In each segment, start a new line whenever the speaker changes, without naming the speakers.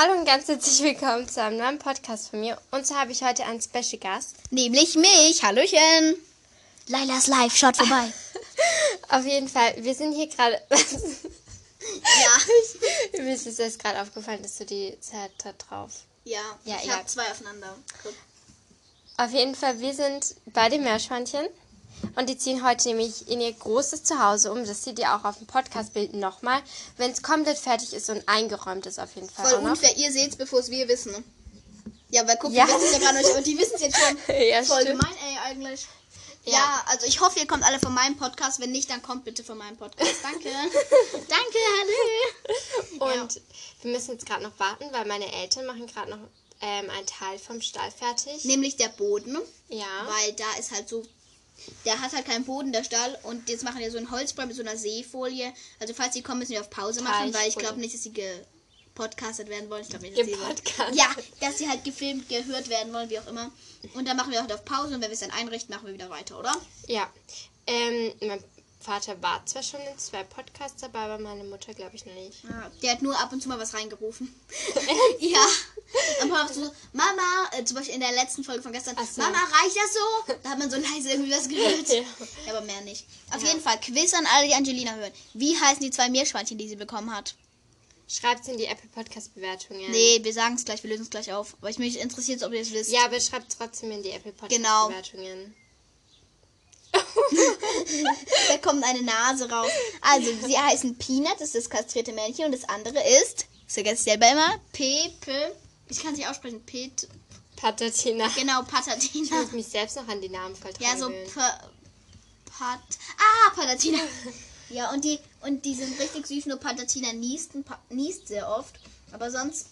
Hallo und ganz herzlich willkommen zu einem neuen Podcast von mir. Und zwar habe ich heute einen Special Gast.
Nämlich mich. Hallöchen. Lailas Live, schaut vorbei.
Auf jeden Fall, wir sind hier gerade.
ja.
Mir ist es erst gerade aufgefallen, dass du die Zeit da drauf.
Ja,
Ja,
ich habe zwei aufeinander. Guck.
Auf jeden Fall, wir sind bei den Meerschweinchen. Und die ziehen heute nämlich in ihr großes Zuhause um. Das seht ihr auch auf dem Podcastbild nochmal. Wenn es komplett fertig ist und eingeräumt ist, auf jeden Fall.
Voll unfair, ihr seht's, bevor es wir wissen. Ja, weil guck,
Ja.
wir wissen es ja gerade nicht, und die wissen es jetzt schon.
Ja,
Voll
stimmt.
gemein, ey, eigentlich. Ja.
Ja.
also ich hoffe, ihr kommt alle von meinem Podcast. Wenn nicht, dann kommt bitte von meinem Podcast. Danke. Danke, hallo.
Und wir müssen jetzt gerade noch warten, weil meine Eltern machen gerade noch ähm, einen Teil vom Stall fertig.
Nämlich der Boden.
Ja.
Weil da ist halt so. Der hat halt keinen Boden, der Stall. Und jetzt machen wir so einen Holzbrei mit so einer Seefolie. Also, falls sie kommen, müssen wir auf Pause machen, weil ich glaube nicht, dass sie gepodcastet werden wollen. Ich glaube nicht, dass sie. Ja, dass sie halt gefilmt, gehört werden wollen, wie auch immer. Und dann machen wir halt auf Pause und wenn wir es dann einrichten, machen wir wieder weiter, oder?
Ja. Ähm, mein Vater war zwar schon in zwei Podcasts dabei, aber meine Mutter glaube ich noch nicht.
Ja, der hat nur ab und zu mal was reingerufen. ja. Und Papa so, Mama, äh, zum Beispiel in der letzten Folge von gestern,
so.
Mama, reicht das so? Da hat man so leise irgendwie was gehört.
Ja.
Ja, aber mehr nicht. Auf
Ja.
jeden Fall, Quiz an alle, die Angelina hören. Wie heißen die zwei Meerschweinchen, die sie bekommen hat?
Schreibt in die Apple Podcast Bewertungen.
Nee, wir sagen es gleich, wir lösen es gleich auf. Weil ich mich interessiert, ob ihr es wisst.
Ja, aber schreibt trotzdem in die Apple Podcast
Genau. Da kommt eine Nase raus. Also, sie heißen Peanut, das ist das kastrierte Männchen. Und das andere ist, das vergesse ich selber immer, Pepe. Ich kann es nicht aussprechen. Pet.
Patatina.
Genau,
Ich
Patatina.
muss mich selbst noch an die Namen voll
Ja, so pa Pat. Ah, Patatina. Ja, und die, und die sind richtig süß, nur Patatina niest, niest sehr oft. Aber sonst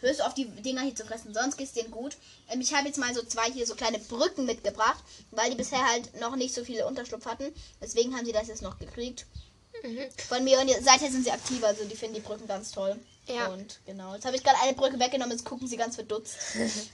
hörst du auf, die Dinger hier zu fressen. Sonst geht's denen gut. Ähm, ich habe jetzt mal so zwei hier so kleine Brücken mitgebracht, weil die bisher halt noch nicht so viele Unterschlupf hatten. Deswegen haben sie das jetzt noch gekriegt.
Mhm.
Von mir und seither sind sie aktiv, also die finden die Brücken ganz toll.
Ja.
Und genau, jetzt habe ich gerade eine Brücke weggenommen, jetzt gucken sie ganz verdutzt.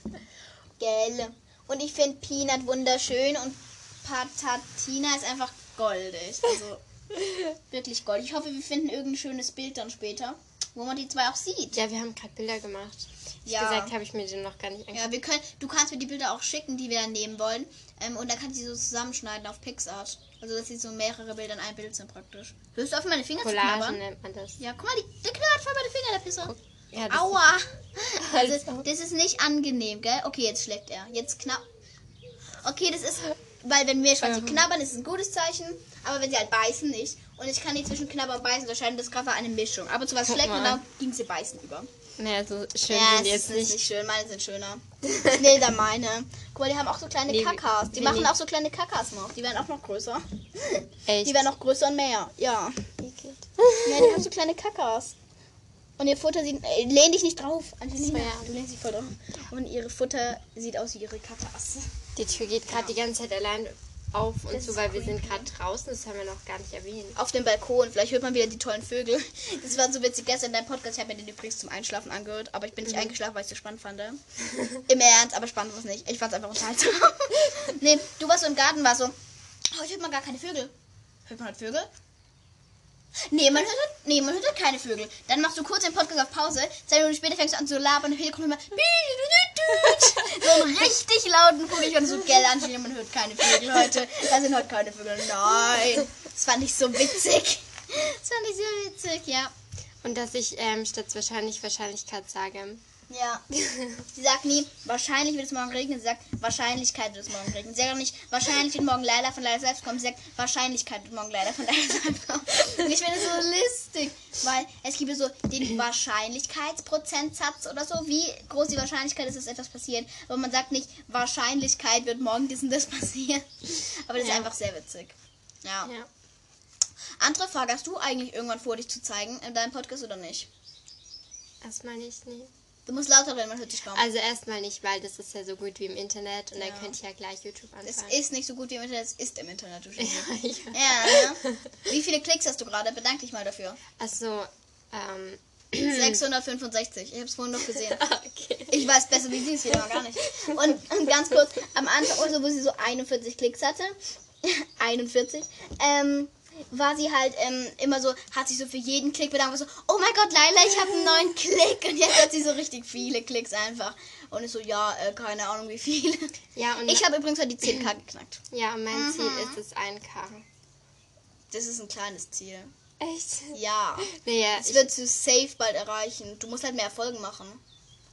Gell. Und ich finde Peanut wunderschön und Patatina ist einfach goldig. Also wirklich goldig. Ich hoffe, wir finden irgendein schönes Bild dann später, wo man die zwei auch sieht.
Ja, wir haben gerade Bilder gemacht. Wie
Ja.
gesagt, habe ich mir den noch gar nicht angeguckt.
Ja, wir können, du kannst mir die Bilder auch schicken, die wir dann nehmen wollen. Ähm, und dann kannst du sie so zusammenschneiden auf Pixart. Also, dass sie so mehrere Bilder in einem Bild sind praktisch. Hörst du auf, meine Finger zu
Collagen
knabbern?
nennt man das.
Ja, guck mal, die, der knabbert voll meine Finger, der Pisser.
Ja, das
Aua! Also,
Also.
das ist nicht angenehm, gell? Okay, jetzt schlägt er. Jetzt knapp. Okay, das ist. Weil, wenn Meerschweinchen
Ähm.
knabbern, ist es ein gutes Zeichen. Aber wenn sie halt beißen, nicht. Und ich kann nicht zwischen Knabbern und Beißen unterscheiden. Das gerade eine Mischung. Aber zu was
Guck
schlägt und dann ging sie beißen über.
Naja, so schön
Ja,
sind die jetzt
ist
nicht.
nicht schön. Meine sind schöner. Ich will da meine. Guck mal, die haben auch so kleine
Nee,
Kakas. Die
nee,
machen
nee.
auch so kleine Kakas noch. Die werden auch noch größer.
Echt?
Die werden noch größer und mehr. Ja.
Eklig.
Ja, die haben so kleine Kakas. Und ihr Futter sieht. Äh, lehn dich nicht drauf, Angelina.
Ja.
Du lehnst dich voll drauf. Und ihre Futter sieht aus wie ihre Kakas.
Die Tür geht gerade die ganze Zeit allein auf und
Das
so, weil wir sind gerade draußen. Das haben wir noch gar nicht erwähnt.
Auf dem Balkon. Vielleicht hört man wieder die tollen Vögel. Das war so witzig gestern in deinem Podcast. Ich habe mir den übrigens zum Einschlafen angehört. Aber ich bin nicht eingeschlafen, weil ich es so spannend fand. Im Ernst, aber spannend war es nicht. Ich fand es einfach unterhaltsam. nee, du warst so im Garten, war so. Oh, ich hört man gar keine Vögel. Hört man halt Vögel? Nee, man hört, nee, man hört halt keine Vögel. Dann machst du kurz den Podcast auf Pause. Zwei Minuten später fängst du an zu labern und Hintergrund immer. So einen richtig lauten Vogel. Ich fand so, gell, Angelina, man hört keine Vögel heute. Da sind heute keine Vögel. Nein. Das fand ich so witzig. Das fand ich sehr witzig, ja.
Und dass ich ähm, statt wahrscheinlich Wahrscheinlichkeit sage.
Ja. Sie sagt nie, wahrscheinlich wird es morgen regnen. Sie sagt, Wahrscheinlichkeit wird es morgen regnen. Sie sagt auch nicht, wahrscheinlich wird morgen Leila von Leila selbst kommen. Sie sagt, Wahrscheinlichkeit wird morgen Leila von Leila selbst kommen. Und ich finde es so lustig, weil es gibt so den Wahrscheinlichkeitsprozentsatz oder so, wie groß die Wahrscheinlichkeit ist, dass etwas passiert. Aber man sagt nicht, Wahrscheinlichkeit wird morgen dies und das passieren. Aber das
Ja.
ist einfach sehr witzig. Ja.
Ja.
Andere Frage, hast du eigentlich irgendwann vor, dich zu zeigen in deinem Podcast oder nicht?
Erstmal nicht, nee.
Du musst lauter reden, man hört dich kaum.
Also erstmal nicht, weil das ist ja so gut wie im Internet und
Ja.
dann könnt ihr ja gleich YouTube
Es
anfangen.
ist nicht so gut wie im Internet, es ist im Internet. Du Scheiße.
ja, ja.
ja, ne? Wie viele Klicks hast du gerade? Bedank dich mal dafür.
Also, ähm.
665. Ich habe es vorhin noch gesehen.
okay.
Ich weiß besser, wie sie es wieder mal gar nicht. Und, und ganz kurz, am Anfang, also wo sie so 41 Klicks hatte, 41, ähm, war sie halt ähm, immer so, hat sich so für jeden Klick bedankt, so, oh mein Gott, Laila, ich habe einen neuen Klick. Und jetzt hat sie so richtig viele Klicks einfach. Und ich so, ja, äh, keine Ahnung wie viele.
Ja, und
Ich habe übrigens halt die 10k geknackt.
ja, und mein Ziel
Mhm.
ist es 1K.
Das ist ein kleines Ziel.
Echt?
Ja.
Naja,
Das wird du safe bald erreichen. Du musst halt mehr Erfolge machen.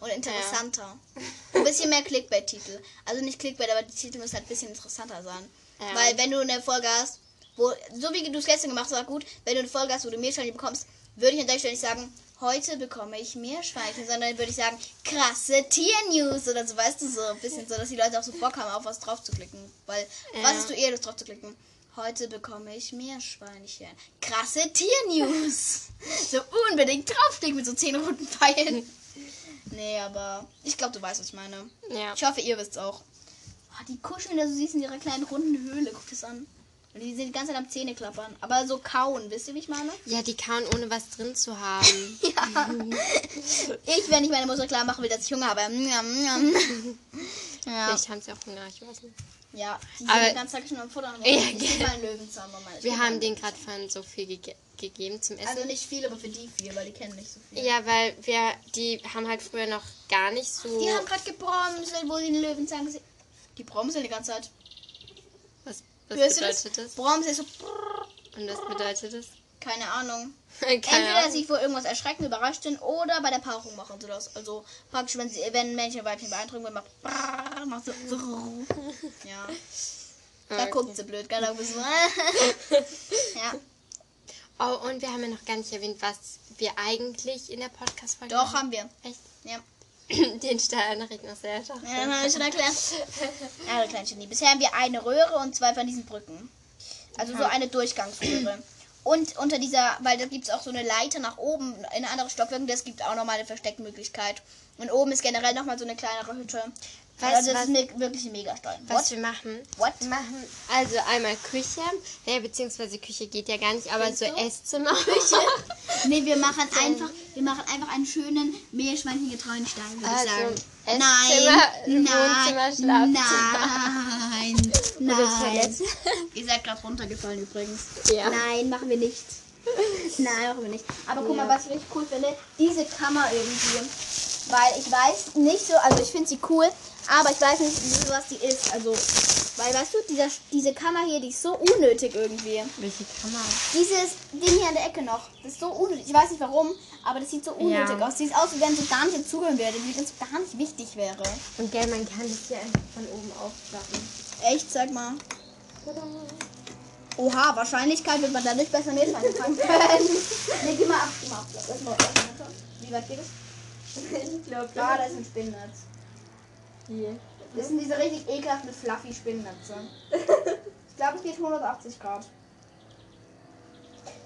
Und interessanter. Ein bisschen mehr Clickbait-Titel. Also nicht Clickbait, aber die Titel müssen halt ein bisschen interessanter sein.
Ja.
Weil wenn du eine Folge hast, wo, so wie du es gestern gemacht hast, war gut, wenn du eine Folge hast, wo du Meerschweinchen bekommst, würde ich an der Stelle nicht sagen, heute bekomme ich Meerschweinchen, sondern würde ich sagen, krasse Tier-News oder so, weißt du, so ein bisschen so, dass die Leute auch so Bock haben, auf was drauf zu klicken. Weil,
Ja.
was ist du eher Lust drauf zu klicken? Heute bekomme ich Meerschweinchen. Krasse Tier-News. so unbedingt draufklicken mit so zehn roten Pfeilen. Nee, aber ich glaube, du weißt, was ich meine.
ja.
Ich hoffe, ihr wisst auch. Oh, die kuscheln da so süß in ihrer kleinen runden Höhle. Guck das an. Und die sind die ganze Zeit am Zähne klappern. Aber so kauen, wisst ihr, wie ich meine?
ja, die kauen ohne was drin zu haben.
Ja. ich, wenn ich meine Mutter klar machen will, dass ich Hunger habe. Ja.
Vielleicht haben sie auch Hunger, ich weiß nicht.
Ja, die
Aber-
sind den ganzen Tag schon am Futtern.
Ja,
ich einen Löwenzahn, Mama. Ich
Wir haben denen gerade vorhin so viel gege gegeben zum Essen.
Also nicht viel, aber für die viel, weil die kennen nicht so viel.
ja, weil wir, die haben halt früher noch gar nicht so.
Die haben gerade gebromselt, wo sie den Löwenzahn gesehen Die bromseln die ganze Zeit.
Was
Hörst du das?
bedeutet das?
Bromseln so. brrr.
Und was bedeutet das?
Keine Ahnung.
Keine
Entweder
Ahnung.
sie vor irgendwas erschrecken, überrascht sind oder bei der Paarung machen sie das. Also praktisch, wenn, sie, wenn Männchen und Weibchen beeindrucken will, macht, macht so, so. Ja. Da
Okay.
guckt sie blöd, du, ja.
Oh, und wir haben ja noch gar nicht erwähnt, was wir eigentlich in der Podcast-Folge
Doch, haben wir.
Echt?
Ja.
Den sehr doch.
Ja, habe ich schon erklärt. Ja, kleine Genie. Bisher haben wir eine Röhre und zwei von diesen Brücken. Also so eine Durchgangsröhre. Und unter dieser, weil da gibt es auch so eine Leiter nach oben in andere Stockwerke, das gibt auch nochmal eine Versteckmöglichkeit. Und oben ist generell nochmal so eine kleinere Hütte.
Weißt
also
du,
das
was-
ist wirklich ein Megastollen.
Was
What?
wir machen?
What?
Wir machen also einmal Küche, ja, beziehungsweise Küche geht ja gar nicht, aber
Findest
so
du?
Esszimmer.
Nee, wir machen einfach, wir machen einfach einen schönen Meerschweinchengetreuen Stein, würde
Also,
ich sagen.
Esszimmer,
nein,
Wohnzimmer,
nein, nein, nein. Ihr seid gerade runtergefallen übrigens.
Ja.
Nein, machen wir nicht. Nein, machen wir nicht. Aber guck
Ja.
mal, was ich richtig cool finde, diese Kammer irgendwie. Weil ich weiß nicht so, also ich finde sie cool, aber ich weiß nicht, was die ist. Also, weil weißt du, dieser, diese Kammer hier, die ist so unnötig irgendwie.
Welche Kamera?
Dieses Ding hier an der Ecke noch, das ist so unnötig. Ich weiß nicht warum, aber das sieht so unnötig
Ja.
aus. Sieht aus, wie wenn so gar nicht dazugehören würde, wie wenn es gar nicht wichtig wäre.
Und gell, man kann das hier einfach von oben aufklappen.
Echt, sag mal. Oha, Wahrscheinlichkeit wird man dadurch besser Meerschweinchen fangen können. nee, geh mal ab, geh mal ab. Wie weit geht es?
Ich glaube,
Da, da ist ein Spinnennetz.
Hier.
Das sind diese richtig ekelhaften fluffy Spinnennetze. Ich glaube, es geht 180 Grad.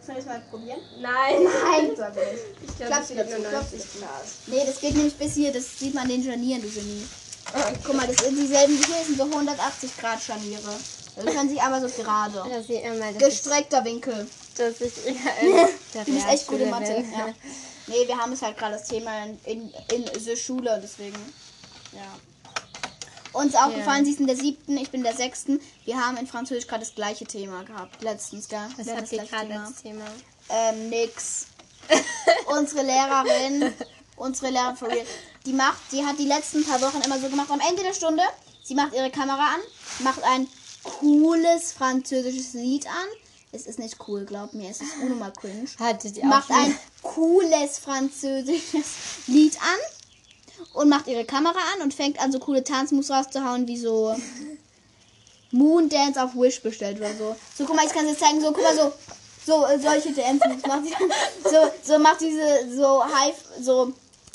Sollen wir es mal probieren?
Nein.
Nein, soll wir nicht.
Ich glaube, es geht nur
klapp's
90
wieder
Grad.
Nee, das geht nämlich bis hier. Das sieht man den Scharnieren, du Genie. Guck mal, das sind dieselben, hier sind so 180 Grad Scharniere. Also können sich aber so gerade.
Da sieht mal, dass
Gestreckter Winkel.
ich, dass ich eher in
Du bist echt gute Mathe.
bin.
Ja. Nee, wir haben es halt gerade das Thema in, in, in der Schule, deswegen. Ja. Uns aufgefallen, sie ist in der siebten, ich bin in der sechsten. Wir haben in Französisch gerade das gleiche Thema gehabt. Letztens, gell?
Was
hatten
habt ihr
das gleiche
gerade als Thema?
Ähm, nix. unsere Lehrerin, unsere Lehrerin for real, die macht, die hat die letzten paar Wochen immer so gemacht. Am Ende der Stunde, sie macht ihre Kamera an, macht ein cooles französisches Lied an. Es ist nicht cool, glaub mir, es ist unnormal cringe.
Hattet ihr
Macht ein cooles französisches Lied an und macht ihre Kamera an und fängt an, so coole Tanzmoves rauszuhauen, wie so Moon Dance auf Wish bestellt oder so. So, guck mal, ich kann es jetzt zeigen, so, guck mal, so, so, äh, solche Dance Moves macht sie. So, so macht diese, so, High, so,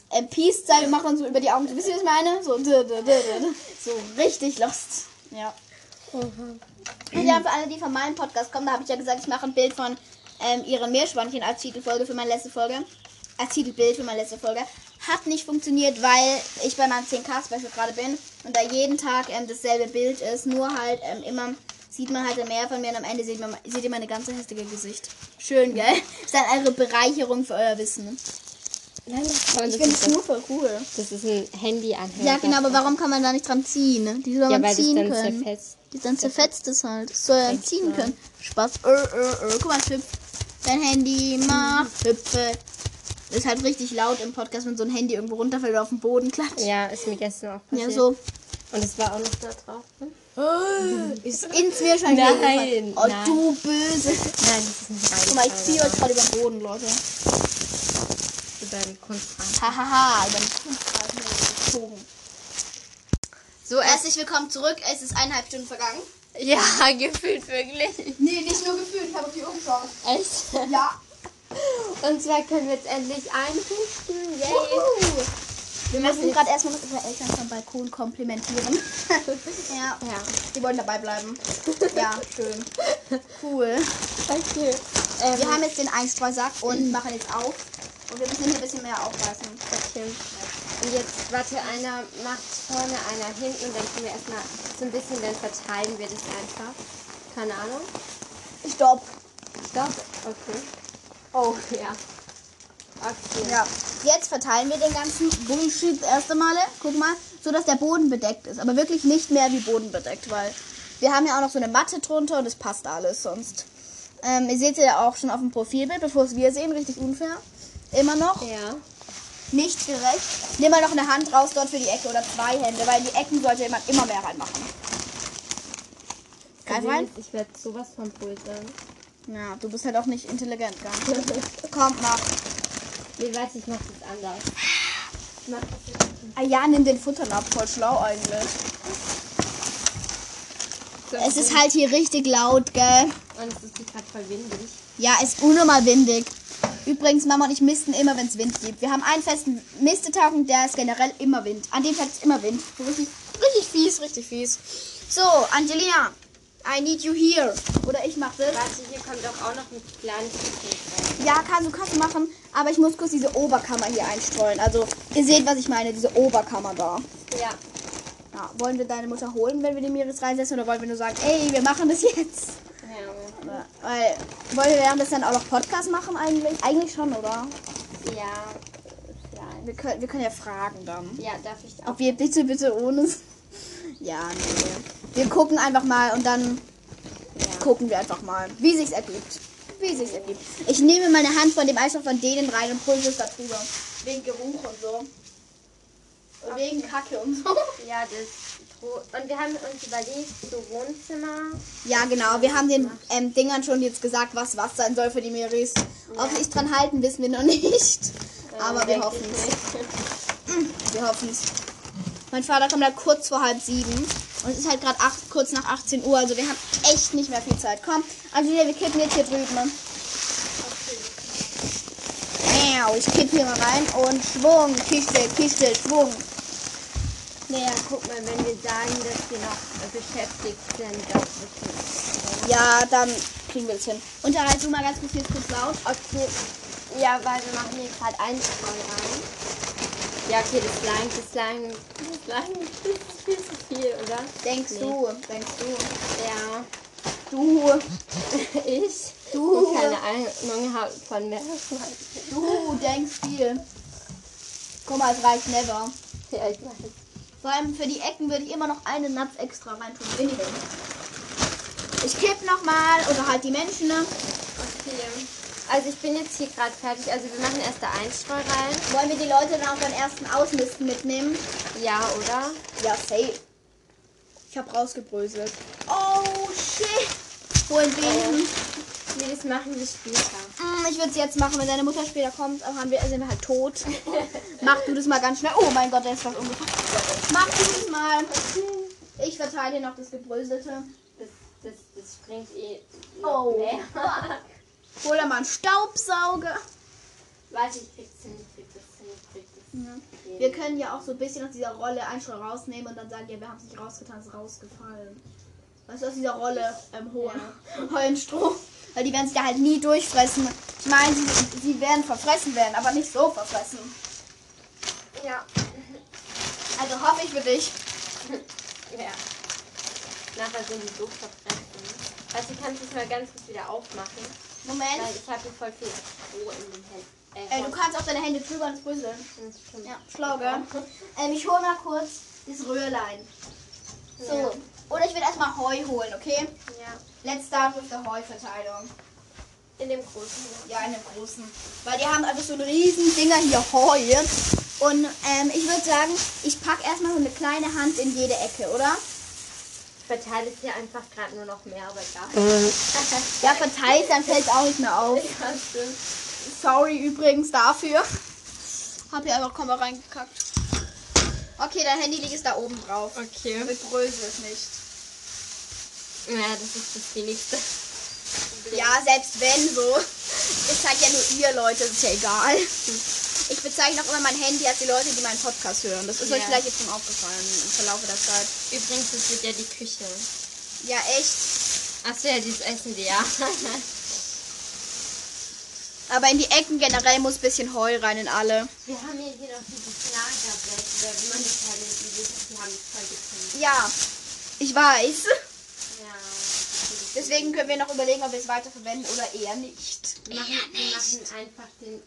äh, Peace-Zeichen macht man so über die Augen. Wisst ihr, was ich meine? So, dö, dö, dö, dö. so, richtig lost. Ja. Und ja, für alle, die von meinem Podcast kommen, da habe ich ja gesagt, ich mache ein Bild von ähm, ihren Meerschweinchen als Titelfolge für meine letzte Folge. Als Titelbild für meine letzte Folge. Hat nicht funktioniert, weil ich bei meinem 10k-Special gerade bin und da jeden Tag ähm, dasselbe Bild ist. Nur halt ähm, immer sieht man halt mehr von mir und am Ende seht, man, seht ihr meine ganze hässliche Gesicht. Schön, gell? Ist dann eure Bereicherung für euer Wissen.
Nein, das, kann man-
Ich
das,
finde
ist,
es nur voll cool.
das ist ein Handy-Anhänger.
Ja, genau, aber warum kann man da nicht dran ziehen? ne? Die soll
Ja,
man
weil das
ziehen
dann
können.
zerfetzt.
Die dann zerfetzt es halt. Das soll
Echt
ziehen können. Spaß. Äh, äh, äh. Guck mal, es hüpft. Dein Handy macht hüpfe. Ist halt richtig laut im Podcast, wenn so ein Handy irgendwo runterfällt oder auf den Boden klatscht.
Ja, ist mir gestern auch passiert.
Ja, so.
Und es war auch noch da drauf. Ne?
Ist ins Meerschwein
Nein,
Oh,
nein.
du böse.
Nein, das ist nicht rein.
Guck mal, ich ziehe euch gerade über den Boden, Leute.
Über den Kunstrahmen.
Hahaha, über den Kunstrasen gezogen.
So.
Herzlich willkommen zurück. Es ist eineinhalb Stunden vergangen.
Ja, gefühlt wirklich.
Nee, nicht nur gefühlt. Ich habe auf die Uhr geschaut.
Echt?
Ja.
Und zwar können wir jetzt endlich einrichten. Yay.
Wuhu. Wir müssen gerade erstmal noch unsere Eltern vom Balkon komplimentieren. ja.
Ja.
Die wollen dabei bleiben. Ja, schön. Cool.
Okay. Ähm,
Wir haben jetzt den Einstreusack und machen jetzt auf. Und wir müssen hier ein bisschen mehr aufreißen.
okay. Und jetzt, warte, einer macht vorne, einer hinten und dann können wir erstmal so ein bisschen, dann verteilen wir das einfach. Keine Ahnung.
Stopp.
Stopp. Okay. Oh, ja. Okay.
Ja. Jetzt verteilen wir den ganzen Bullshit erst einmal. Guck mal, so dass der Boden bedeckt ist. Aber wirklich nicht mehr wie Boden bedeckt, weil wir haben ja auch noch so eine Matte drunter und es passt alles sonst. Ähm, ihr seht ja auch schon auf dem Profilbild, bevor es wir sehen, richtig unfair. Immer noch.
Ja.
Nicht gerecht. Nimm mal noch eine Hand raus dort für die Ecke oder zwei Hände, weil in die Ecken sollte man immer mehr reinmachen. Greif rein.
Ich werde sowas von pulsern.
Ja, du bist halt auch nicht intelligent, gell? Komm, mach.
Nee, warte, ich mach das anders. Ich mach das.
Ah ja, nimm den Futterlapp, voll schlau eigentlich. Es ist halt hier richtig laut, gell?
Und es ist gerade voll windig.
Ja, ist unnormal windig. Übrigens, Mama und ich misten immer, wenn es Wind gibt. Wir haben einen festen Mistetag und der ist generell immer Wind. An dem Tag ist immer Wind. Richtig, richtig fies, richtig fies. So, Angelina, I need you here. Oder ich mach das.
Warte, hier kommt doch auch noch ein kleines bisschen rein.
Ja, kannst du kannst du machen, aber ich muss kurz diese Oberkammer hier einstreuen. Also, ihr seht, was ich meine, diese Oberkammer da.
Ja.
Ja, wollen wir deine Mutter holen, wenn wir die Miris reinsetzen, oder wollen wir nur sagen, ey, wir machen das jetzt?
Ja.
Weil, wollen wir währenddessen dann auch noch Podcast machen eigentlich? Eigentlich schon, oder?
Ja. Vielleicht.
Wir können, wir können ja fragen dann.
Ja, darf ich auch.
Ob wir bitte, bitte ohne... Ja, nee. Wir gucken einfach mal und dann
Ja.
gucken wir einfach mal, wie sich's ergibt. Wie sich's ergibt. Ich nehme meine Hand von dem Eisstoff von denen rein und pulse es da drüber. Wegen Geruch und so. Und wegen Kacke und so.
Ja, das. Und wir haben uns überlegt, so Wohnzimmer.
Ja, genau. Wir haben den ähm, Dingern schon jetzt gesagt, was was sein soll für die Meris. Ob sie sich dran halten, wissen wir noch nicht. Aber wir hoffen es. Wir hoffen es. Mein Vater kommt halt kurz vor halb sieben. Und es ist halt gerade kurz nach 18 Uhr. Also wir haben echt nicht mehr viel Zeit. Komm, Angelina, wir kippen jetzt hier drüben. Ne? Au, Ich kipp hier mal rein und Schwung, Kiste, Kiste, Schwung.
Naja, guck mal, wenn wir sagen, dass wir noch beschäftigt sind, das ist
Ja, dann kriegen wir es hin. Unterhalt du mal ganz kurz, kurz laut.
Okay. Ja, weil wir machen hier gerade Einstreu rein. Ja, okay, das langt, das langt, das das ist viel zu viel, oder?
Denkst
Nee.
du, denkst du.
Ja.
Du,
Ich?
Du.
Die keine Ahnung habe von Meeresschweinchen.
du denkst viel. Guck mal, es reicht never.
Ja, ich weiß.
Vor allem für die Ecken würde ich immer noch einen Napf extra reintun. Weniger. Ich kipp nochmal oder halt die Menschen. Ne?
Okay. Also ich bin jetzt hier gerade fertig. Also wir machen erst da Einstreu rein.
Wollen wir die Leute dann auch beim ersten Ausmisten mitnehmen?
Ja, oder?
Ja, safe. Ich hab rausgebröselt. Oh, shit. Wohin bin
Nee, das machen wir später.
Mm, Ich würde es jetzt machen, wenn deine Mutter später kommt, haben wir, sind wir halt tot. Mach du das mal ganz schnell. Oh mein Gott, da ist was umgefallen. Mach du das mal. Ich verteile hier noch das Gebröselte.
Das, das, das springt eh
Oh. Hol mal einen Staubsauger.
Warte, ich krieg's hin, ich krieg das hin, ich krieg das hin.
Wir können ja auch so ein bisschen aus dieser Rolle einen schon rausnehmen und dann sagen, ja, wir haben es nicht rausgetan, es ist rausgefallen. Weißt du, aus dieser Rolle ähm, holen, heulen Stroh. Weil die werden sich da halt nie durchfressen. Ich meine, sie, sie werden verfressen werden, aber nicht so verfressen.
Ja.
Also hoffe ich für dich.
Ja. Nachher sind die so verfressen. Also kannst du es mal ganz kurz wieder aufmachen.
Moment.
Weil ich habe hier voll viel Stroh in den Händen.
Äh, du kannst auch deine Hände drüber ins Brüssel.
Ja.
Ja, schlau, gell? Ähm, ich hole mal kurz das Röhrlein. So.
Ja.
Oder ich will erstmal Heu holen, okay?
ja.
Let's start with der Heuverteilung.
In dem großen.
Ja, in dem großen. Weil die haben einfach so einen riesen Dinger hier Heu. Und ähm, ich würde sagen, ich packe erstmal so eine kleine Hand in jede Ecke, oder?
Ich verteile es hier einfach gerade nur noch mehr, aber egal.
Ja, verteilt, dann fällt es auch nicht mehr auf.
Ja.
Sorry übrigens dafür. Hab hier einfach Komma reingekackt. Okay, dein Handy liegt da oben drauf.
Okay.
Mit Größe ist nicht.
Ja, das ist das wenigste.
Ja, selbst wenn so. Ich zeige ja nur ihr Leute, ist ja egal. Ich bezeichne auch immer mein Handy als die Leute, die meinen Podcast hören. Das ist
Ja.
euch vielleicht jetzt schon aufgefallen im Verlauf der Zeit.
Übrigens, das wird ja die Küche.
Ja, echt.
Achso, ja, dieses Essen, die ja.
Aber in die Ecken generell muss ein bisschen Heu rein in alle.
Wir haben hier, hier noch dieses Lagerbrett, oder wie man das halt die haben voll gefunden.
Ja, ich weiß.
Ja.
Deswegen können wir noch überlegen, ob wir es weiterverwenden oder eher nicht.
wir machen, wir machen einfach den,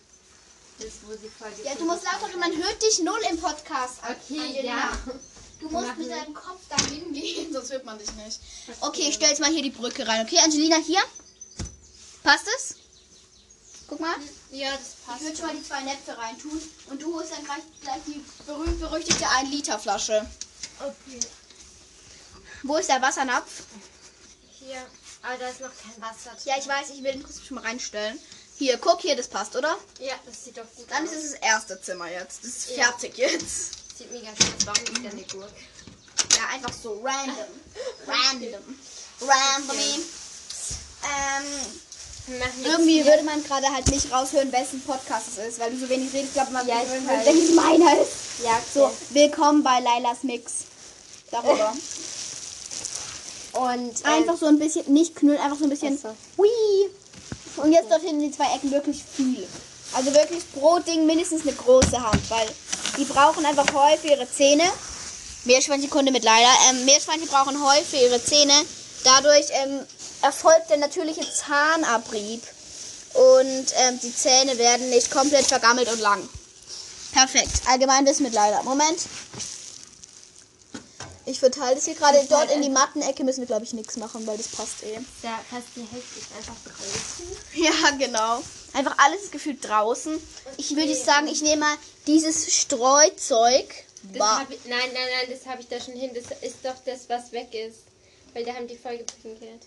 das, wo sie voll
Ja, du musst lauter, man hört dich null im Podcast.
Okay,
Angelina.
ja.
Du musst mit deinem Kopf dahin gehen, sonst hört man dich nicht. Okay, ich stell jetzt mal hier die Brücke rein. Okay, Angelina, hier. Passt es? Guck mal.
Ja, das
Ich
passt.
würde schon mal die zwei Näpfe reintun. Und du holst dann gleich, gleich die berühmt-berüchtigte 1-Liter-Flasche.
Okay.
Wo ist der Wassernapf?
Hier. Aber da ist noch kein Wasser drin.
Ja, ich weiß, ich will den trotzdem schon mal reinstellen. Hier, guck, hier, das passt, oder?
Ja, das sieht doch gut
Dann
aus.
ist es das erste Zimmer jetzt. Das ist
Ja.
fertig jetzt.
Sieht mega schön aus. Warum ist da eine Gurke?
Ja, einfach so random. Random. Randomly. Ähm, irgendwie würde man gerade halt nicht raushören, wessen Podcast es ist, weil du so wenig redest. Ich glaube, man
Ja, ich
würde
weiß.
denken, es meiner ist.
Ja,
So, willkommen bei Lailas Mix. Darüber.
Und äh,
Einfach so ein bisschen, nicht knüllen, einfach so ein bisschen.
Ach
Hui. Und jetzt dort hinten die zwei Ecken wirklich viel. Also wirklich pro Ding mindestens eine große Hand, weil die brauchen einfach Heu für ihre Zähne. Meerschweinchen mit leider. Ähm, Meerschweinchen brauchen Heu für ihre Zähne. Dadurch ähm, erfolgt der natürliche Zahnabrieb. Und ähm, die Zähne werden nicht komplett vergammelt und lang. Perfekt. Allgemeinwissen mit leider. Moment. Ich verteile das hier gerade.
Das
Dort
halt
in die Mattenecke müssen wir, glaube ich, nichts machen, weil das passt eh.
ja, fast die Hälfte ist einfach draußen.
Ja, genau. Einfach alles ist gefühlt draußen. Ich würde sagen, ich nehme mal dieses Streuzeug.
Das ich, nein, nein, nein, das habe ich da schon hin. Das ist doch das, was weg ist. Weil da haben die voll gepinkelt.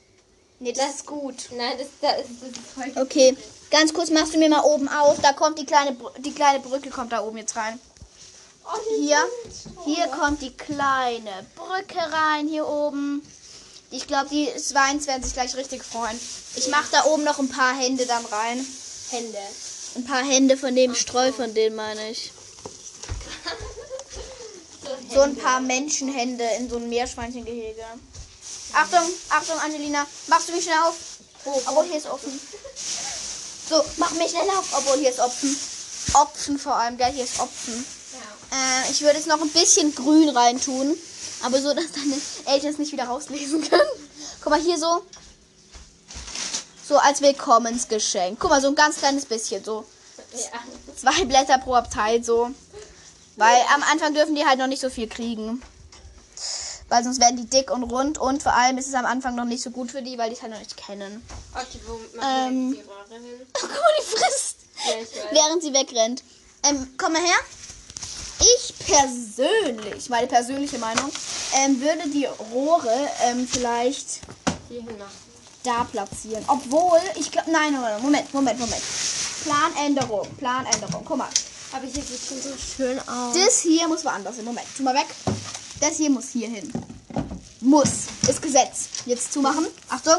Nee, das ist gut.
Nein, das, da ist, das ist voll
Okay, ganz kurz machst du mir mal oben auf. Da kommt die kleine, Br- die kleine Brücke kommt da oben jetzt rein.
Oh,
Hier, hier kommt die kleine Brücke rein, hier oben. Ich glaube, die Swines werden sich gleich richtig freuen. Ich mache da oben noch ein paar Hände dann rein.
Hände.
Ein paar Hände von dem Streu, von dem meine ich. So ein paar Menschenhände in so ein Meerschweinchengehege. Achtung, Achtung, Angelina. Machst du mich schnell auf? Obwohl hier ist offen. So, mach mich schnell auf. Obwohl hier ist Opfen. Opfen vor allem, gell? Hier ist Opfen. Äh, ich würde jetzt noch ein bisschen grün reintun. Aber so, dass deine Eltern es nicht wieder rauslesen können. Guck mal, hier so. So als Willkommensgeschenk. Guck mal, so ein ganz kleines bisschen. So
Ja.
zwei Blätter pro Abteil so. Weil am Anfang dürfen die halt noch nicht so viel kriegen. Weil sonst werden die dick und rund und vor allem ist es am Anfang noch nicht so gut für die, weil die es halt noch nicht kennen.
Okay, wo machen
Ähm.
die Röhre hin?
Guck mal, die frisst.
Ja.
Während sie wegrennt. Ähm, komm mal her. Ich persönlich, meine persönliche Meinung, ähm, würde die Rohre ähm, vielleicht
Hier
da platzieren. Obwohl, ich glaube, nein, Moment, Moment, Moment, Moment. Planänderung, Planänderung. Guck mal.
Aber hier sieht schon so schön aus.
Das hier muss woanders hin. Moment, tu mal weg. Das hier muss hier hin. Muss. Ist Gesetz. Jetzt zumachen. Achtung.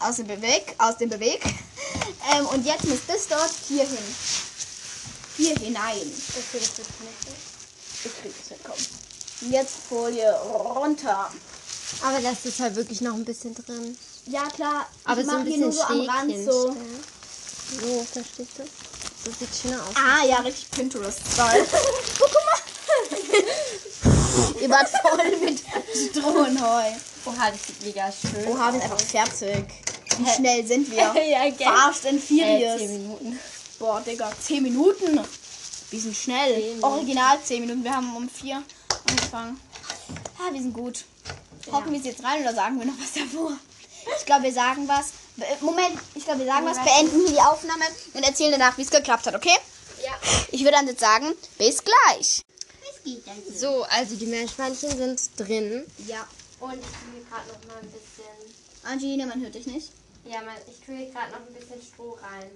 Aus dem Beweg. Aus dem Beweg. Ähm, und jetzt muss das dort hier hin. Hier hinein.
Okay, das ist nicht.
Ich krieg es hinkommen. Jetzt Folie runter.
Aber das ist halt wirklich noch ein bisschen drin.
Ja klar.
Aber
ich
so ein
hier nur so am Rand so.
So, verstehst du? So sieht schöner aus.
Ah ja, richtig Pinterest-Style. Guck mal. Ihr wart voll mit Stroh und Heu.
Oha, das sieht mega schön
Oha, wir sind einfach fertig. Wie schnell sind wir?
ja, gell.
Fast and
Äh,
Furious.
10 Minuten.
Boah, Digga, 10 Minuten. Wir sind schnell.
Zehn Minuten.
Original 10 Minuten. Wir haben um 4 angefangen. Ja, wir sind gut. Hocken wir es jetzt rein oder sagen wir noch was davor? Ich glaube, wir sagen was. Be- Moment, ich glaube, wir sagen was, beenden hier die Aufnahme und erzählen danach, wie es geklappt hat, okay?
Ja.
Ich würde dann jetzt sagen, bis gleich.
So, also die Meerschweinchen sind drin.
Ja.
Und ich hier gerade noch mal ein bisschen.
Angelina, man hört dich nicht.
Ja, man, ich tue hier gerade noch ein bisschen Stroh rein.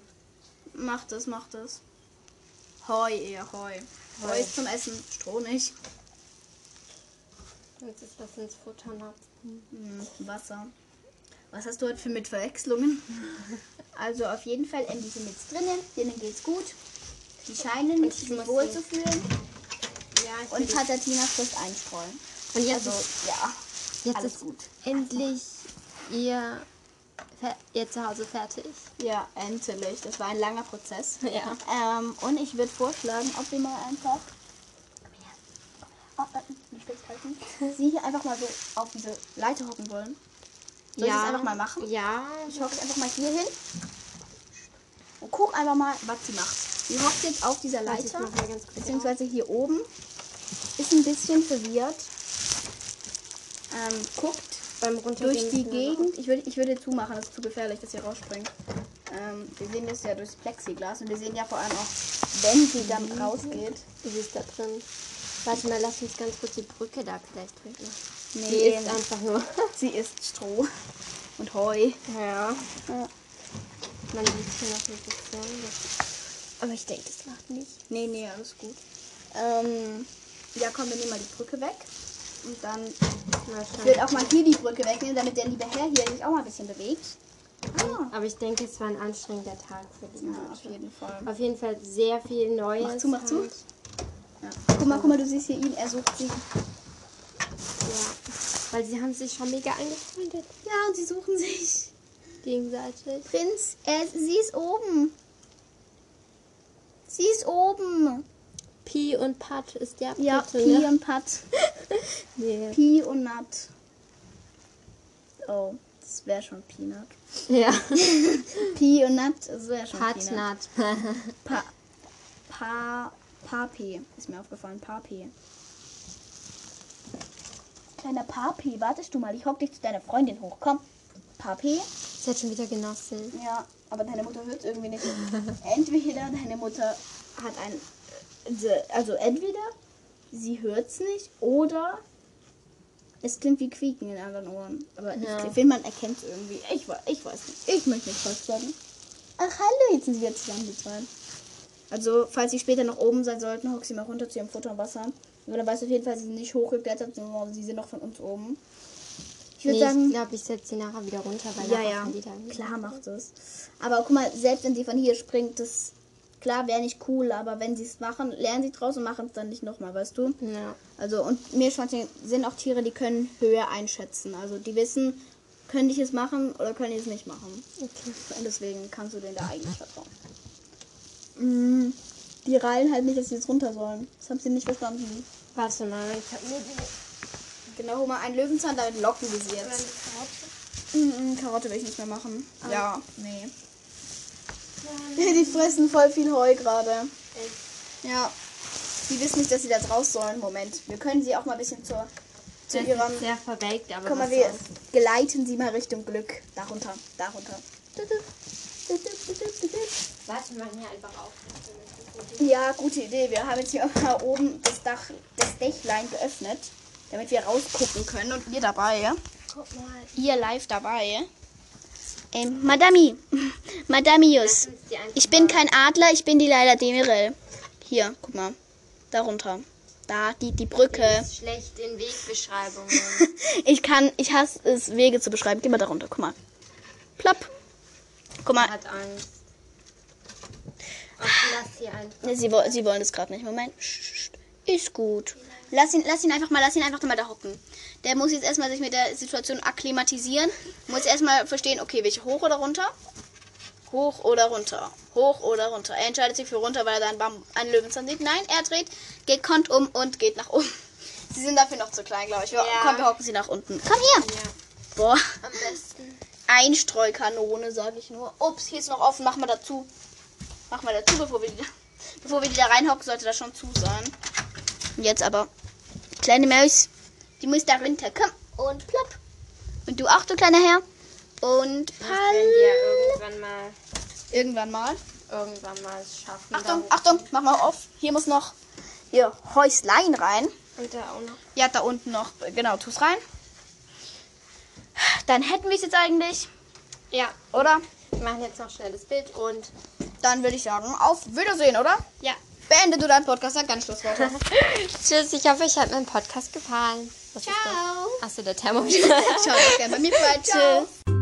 Mach das, mach das. Heu eher, Heu. Heu
Heu.
ist zum Essen, Stroh nicht.
Damit es was ins Futter hat.
Hm, Wasser. Was hast du heute für Mitverwechslungen? Also auf jeden Fall, Andy sind jetzt drinnen, denen geht's gut. Die scheinen sich wohl zu fühlen.
Ja,
Und Tatatina frisst einstreuen.
Und jetzt
Also,
ist,
ja.
jetzt ist
gut.
endlich ihr, Fer- ihr Zuhause fertig.
Ja, endlich. Das war ein langer Prozess.
Ja.
Ähm, und ich würde vorschlagen, ob wir mal einfach. Oh, äh. Sie hier einfach mal so auf diese Leiter hocken wollen. Soll ich das einfach mal machen?
Ja.
Ich hocke einfach mal hier hin. Und guck einfach mal, was sie macht. Sie hockt jetzt auf dieser Leiter. Beziehungsweise hier oben. Ist ein bisschen verwirrt. Ähm, guckt
Beim Runtergehen
durch die Gegend. Ich würde, ich würde zumachen, das ist zu gefährlich, dass sie rausspringt. Ähm, wir sehen das ja durchs Plexiglas und wir sehen ja vor allem auch, wenn sie dann rausgeht.
Sie ist da drin. Warte mal, lass uns ganz kurz die Brücke da vielleicht. Die
Nee,
ist einfach nur.
sie isst Stroh und Heu.
Ja.
Ja.
Man sieht hier noch bisschen. Das- Aber ich denke, es macht nicht.
Nee, nee, alles gut. Ähm, ja, komm, wir nehmen mal die Brücke weg. Und dann Ich würde auch mal hier die Brücke wegnehmen, damit der liebe Herr hier sich auch mal ein bisschen bewegt. Ah.
Aber ich denke, es war ein anstrengender Tag für die
Ja, auf jeden Fall.
Auf jeden Fall sehr viel Neues.
Mach zu, mach zu. Ja. Guck mal, guck mal, du siehst hier ihn, er sucht sie.
Ja. Weil sie haben sich schon mega angefreundet.
Ja, und sie suchen sich.
Gegenseitig.
Prinz, er, sie ist oben. Sie ist oben.
Pi und Pat ist ja
Ja,
Pitte,
Pi
ne?
und Pat.
Nee.
Pi und Nut. Oh, das wäre schon Peanut.
Ja.
Pi und Nut, das wäre schon Peanut.
Patnat.
Pa, pa, Papi ist mir aufgefallen. Papi. Kleiner Papi, wartest du mal. Ich hock dich zu deiner Freundin hoch. Komm. Papi.
Sie hat schon wieder genossen.
Ja, aber deine Mutter hört irgendwie nicht. Entweder deine Mutter hat ein. Also entweder sie hört's nicht oder es klingt wie Quieken in anderen Ohren. Aber
Ja.
ich finde, man erkennt es irgendwie. Ich, ich weiß nicht. Ich möchte nicht falsch sagen. Ach, hallo, jetzt sind sie wieder zusammen, die zwei. Also, falls sie später noch oben sein sollten, hock sie mal runter zu ihrem Futter und Wasser. Aber dann weißt du auf jeden Fall, sie sind nicht hochgeklettert, sondern sie sind noch von uns oben. Ich würde
Nee, ich
sagen,
glaube, ich setze sie nachher wieder runter, weil
ja, ja, klar macht es. Aber guck mal, selbst wenn sie von hier springt, das klar wäre nicht cool, aber wenn sie es machen, lernen sie draus und machen es dann nicht nochmal, weißt du?
Ja.
Also und Meerschweinchen sind auch Tiere, die können Höhe einschätzen. Also die wissen, können die es machen oder können die es nicht machen.
Okay.
Und deswegen kannst du denen da eigentlich vertrauen. Mm, Die reilen halt nicht, dass sie jetzt runter sollen. Das haben sie nicht verstanden.
Warte mal, ich habe nur die.
Genau, hol mal einen Löwenzahn, damit locken wir sie jetzt. Mm, mm, Karotte will ich nicht mehr machen. Ja, nee. Die fressen voll viel Heu gerade. Ja. Die wissen nicht, dass sie da draus sollen. Moment. Wir können sie auch mal ein bisschen zur, zu
Das
ihrem.
sehr verwelkt, aber
Guck mal, wir
soll's.
geleiten sie mal Richtung Glück. Darunter, darunter.
Warte mal hier einfach auf.
Ja, gute Idee. Wir haben jetzt hier mal oben das Dach, das Dächlein geöffnet, damit wir rausgucken können und ihr dabei.
Guck mal.
Ihr live dabei. Ähm, Madami, Madamius.
Die
Ich bin kein Adler, ich bin die Leila Demirel. Hier, guck mal. Darunter. Da, die, die Brücke.
ist schlecht in Wegbeschreibungen.
Ich kann, ich hasse es, Wege zu beschreiben. Geh mal darunter, guck mal. Plopp. Guck mal,
Hat Angst. Ach, lass sie einfach.
Sie, sie wollen das gerade nicht. Moment. Ist gut. Lass ihn, lass ihn einfach mal, lass ihn einfach mal da hocken. Der muss jetzt erstmal sich mit der Situation akklimatisieren. Muss erstmal verstehen, okay, welche hoch oder runter? Hoch oder runter? Hoch oder runter? Er entscheidet sich für runter, weil er da einen, Bam einen Löwenzahn sieht. Nein, er dreht, geht kont um und geht nach oben. Sie sind dafür noch zu klein, glaube ich. Wir,
Ja.
Komm, wir hocken sie nach unten. Komm her.
Ja,
Boah.
am besten.
Einstreukanone, sage ich nur. Ups, hier ist noch offen, mach mal dazu. Mach mal dazu, bevor wir die, bevor wir die da reinhocken, sollte das schon zu sein. Jetzt aber. Kleine Maus, die muss da runter. Komm und plopp. Und du auch, du kleiner Herr. Und
wir irgendwann mal,
Irgendwann mal.
irgendwann mal schaffen.
Achtung, Achtung, mach mal auf. Hier muss noch hier Häuslein rein.
Und da auch noch.
Ja, da unten noch. Genau, tu's rein. Dann hätten wir es jetzt eigentlich,
Ja,
oder?
wir machen jetzt noch schnell das Bild und
Dann würde ich sagen, auf Wiedersehen, oder?
ja.
Beende du deinen Podcast, sag ganz Schlussworte.
Tschüss, ich hoffe, euch hat mein Podcast gefallen. Was?
Ciao.
Achso, der Thermometer.
Schaut auch gerne bei mir vorbei. Ciao.
Tschüss.